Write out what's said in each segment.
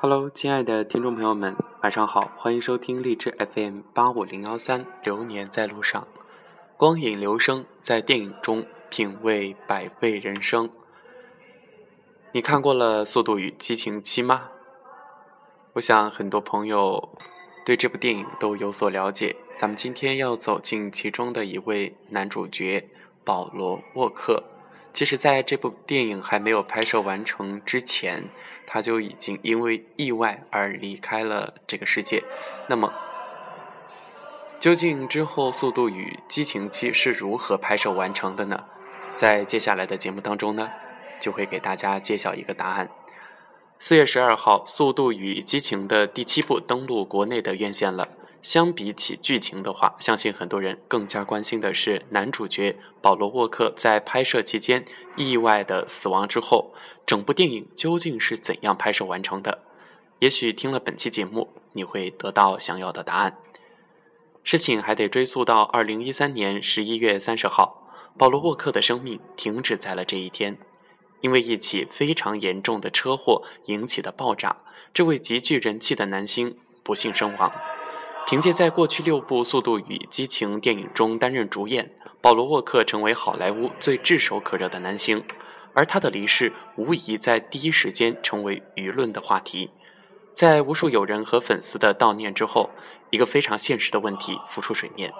Hello，亲爱的听众朋友们，晚上好，欢迎收听励志 FM 八五零幺三，流年在路上，光影流声在电影中品味百味人生。你看过了《速度与激情七》吗？我想很多朋友对这部电影都有所了解。咱们今天要走进其中的一位男主角保罗沃克。其实，在这部电影还没有拍摄完成之前，他就已经因为意外而离开了这个世界。那么，究竟之后《速度与激情七》是如何拍摄完成的呢？在接下来的节目当中呢，就会给大家揭晓一个答案。四月十二号，《速度与激情》的第七部登陆国内的院线了。相比起剧情的话，相信很多人更加关心的是男主角保罗沃克在拍摄期间意外的死亡之后，整部电影究竟是怎样拍摄完成的？也许听了本期节目，你会得到想要的答案。事情还得追溯到二零一三年十一月三十号，保罗沃克的生命停止在了这一天，因为一起非常严重的车祸引起的爆炸，这位极具人气的男星不幸身亡。凭借在过去六部《速度与激情》电影中担任主演，保罗沃克成为好莱坞最炙手可热的男星，而他的离世无疑在第一时间成为舆论的话题。在无数友人和粉丝的悼念之后，一个非常现实的问题浮出水面：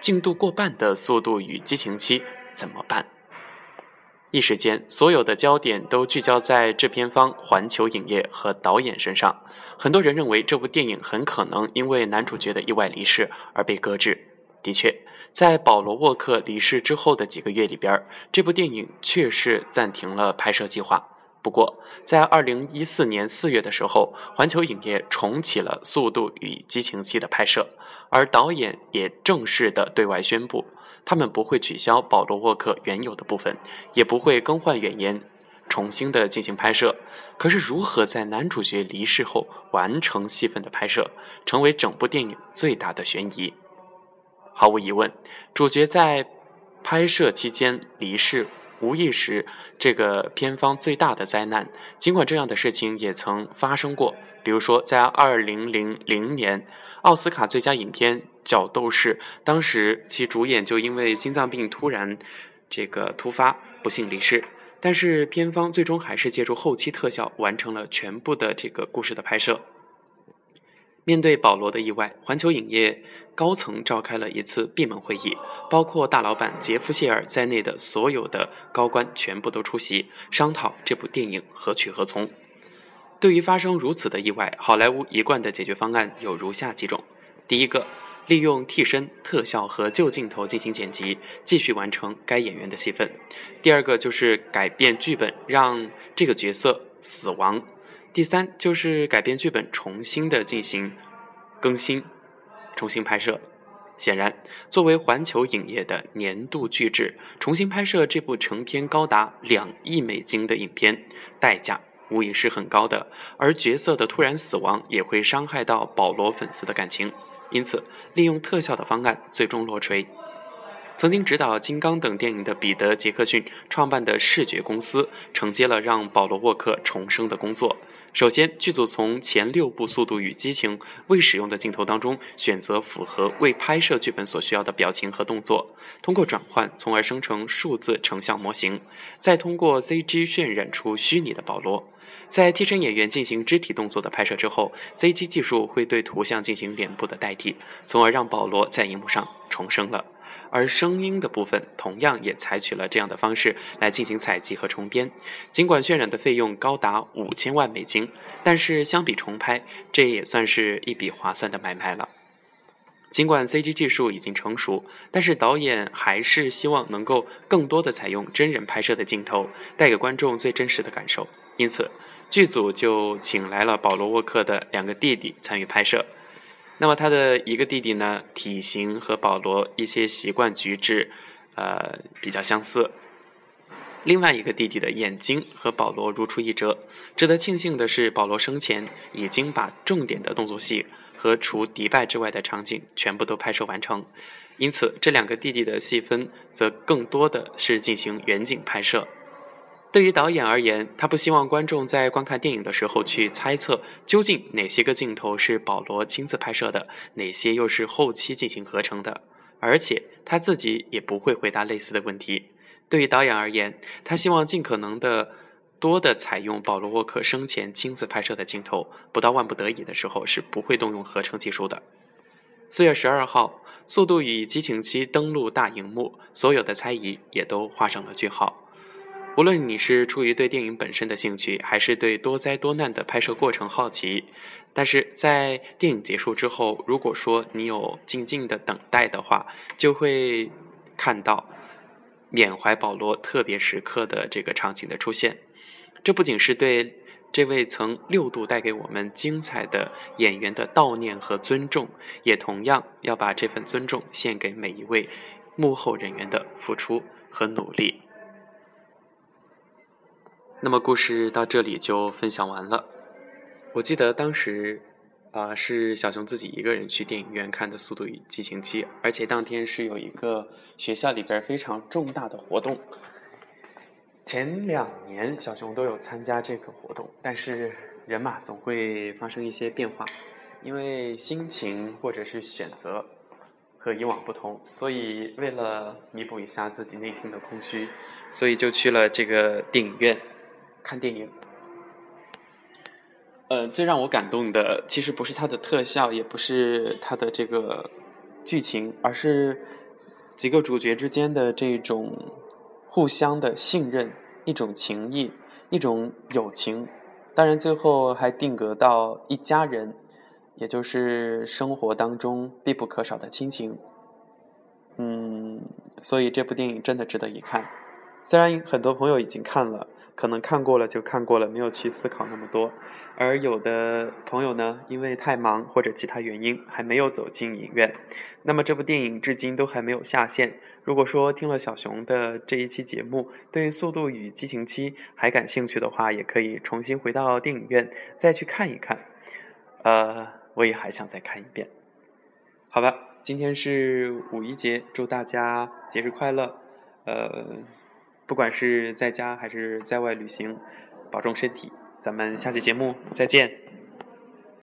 进度过半的《速度与激情七》怎么办？一时间，所有的焦点都聚焦在制片方环球影业和导演身上。很多人认为这部电影很可能因为男主角的意外离世而被搁置。的确，在保罗沃克离世之后的几个月里边，这部电影确实暂停了拍摄计划。不过，在二零一四年四月的时候，环球影业重启了《速度与激情七》的拍摄，而导演也正式的对外宣布。他们不会取消保罗沃克原有的部分，也不会更换演员，重新的进行拍摄。可是，如何在男主角离世后完成戏份的拍摄，成为整部电影最大的悬疑。毫无疑问，主角在拍摄期间离世，无疑是这个片方最大的灾难。尽管这样的事情也曾发生过，比如说在二零零零年奥斯卡最佳影片。角斗士当时其主演就因为心脏病突然这个突发不幸离世，但是片方最终还是借助后期特效完成了全部的这个故事的拍摄。面对保罗的意外，环球影业高层召开了一次闭门会议，包括大老板杰夫谢尔在内的所有的高官全部都出席，商讨这部电影何去何从。对于发生如此的意外，好莱坞一贯的解决方案有如下几种：第一个。利用替身、特效和旧镜头进行剪辑，继续完成该演员的戏份。第二个就是改变剧本，让这个角色死亡。第三就是改变剧本，重新的进行更新、重新拍摄。显然，作为环球影业的年度巨制，重新拍摄这部成片高达两亿美金的影片，代价无疑是很高的。而角色的突然死亡，也会伤害到保罗粉丝的感情。因此，利用特效的方案最终落锤。曾经执导《金刚》等电影的彼得·杰克逊创办的视觉公司承接了让保罗·沃克重生的工作。首先，剧组从前六部《速度与激情》未使用的镜头当中选择符合未拍摄剧本所需要的表情和动作，通过转换，从而生成数字成像模型，再通过 CG 渲染出虚拟的保罗。在替身演员进行肢体动作的拍摄之后，CG 技术会对图像进行脸部的代替，从而让保罗在荧幕上重生了。而声音的部分同样也采取了这样的方式来进行采集和重编。尽管渲染的费用高达五千万美金，但是相比重拍，这也算是一笔划算的买卖了。尽管 CG 技术已经成熟，但是导演还是希望能够更多的采用真人拍摄的镜头，带给观众最真实的感受。因此。剧组就请来了保罗沃克的两个弟弟参与拍摄。那么他的一个弟弟呢，体型和保罗一些习惯举止，呃，比较相似。另外一个弟弟的眼睛和保罗如出一辙。值得庆幸的是，保罗生前已经把重点的动作戏和除迪拜之外的场景全部都拍摄完成。因此，这两个弟弟的戏份则更多的是进行远景拍摄。对于导演而言，他不希望观众在观看电影的时候去猜测究竟哪些个镜头是保罗亲自拍摄的，哪些又是后期进行合成的，而且他自己也不会回答类似的问题。对于导演而言，他希望尽可能的多的采用保罗沃克生前亲自拍摄的镜头，不到万不得已的时候是不会动用合成技术的。四月十二号，《速度与激情七》登陆大荧幕，所有的猜疑也都画上了句号。无论你是出于对电影本身的兴趣，还是对多灾多难的拍摄过程好奇，但是在电影结束之后，如果说你有静静的等待的话，就会看到。缅怀保罗特别时刻的这个场景的出现，这不仅是对这位曾六度带给我们精彩的演员的悼念和尊重，也同样要把这份尊重献给每一位幕后人员的付出和努力。那么，故事到这里就分享完了。我记得当时。啊，是小熊自己一个人去电影院看的《速度与激情七》，而且当天是有一个学校里边非常重大的活动。前两年小熊都有参加这个活动，但是人嘛总会发生一些变化，因为心情或者是选择和以往不同，所以为了弥补一下自己内心的空虚，所以就去了这个电影院看电影。呃，最让我感动的其实不是它的特效，也不是它的这个剧情，而是几个主角之间的这种互相的信任、一种情谊、一种友情。当然，最后还定格到一家人，也就是生活当中必不可少的亲情。嗯，所以这部电影真的值得一看。虽然很多朋友已经看了。可能看过了就看过了，没有去思考那么多。而有的朋友呢，因为太忙或者其他原因，还没有走进影院。那么这部电影至今都还没有下线。如果说听了小熊的这一期节目，对《速度与激情七》还感兴趣的话，也可以重新回到电影院再去看一看。呃，我也还想再看一遍。好吧，今天是五一节，祝大家节日快乐。呃。不管是在家还是在外旅行，保重身体。咱们下期节目再见。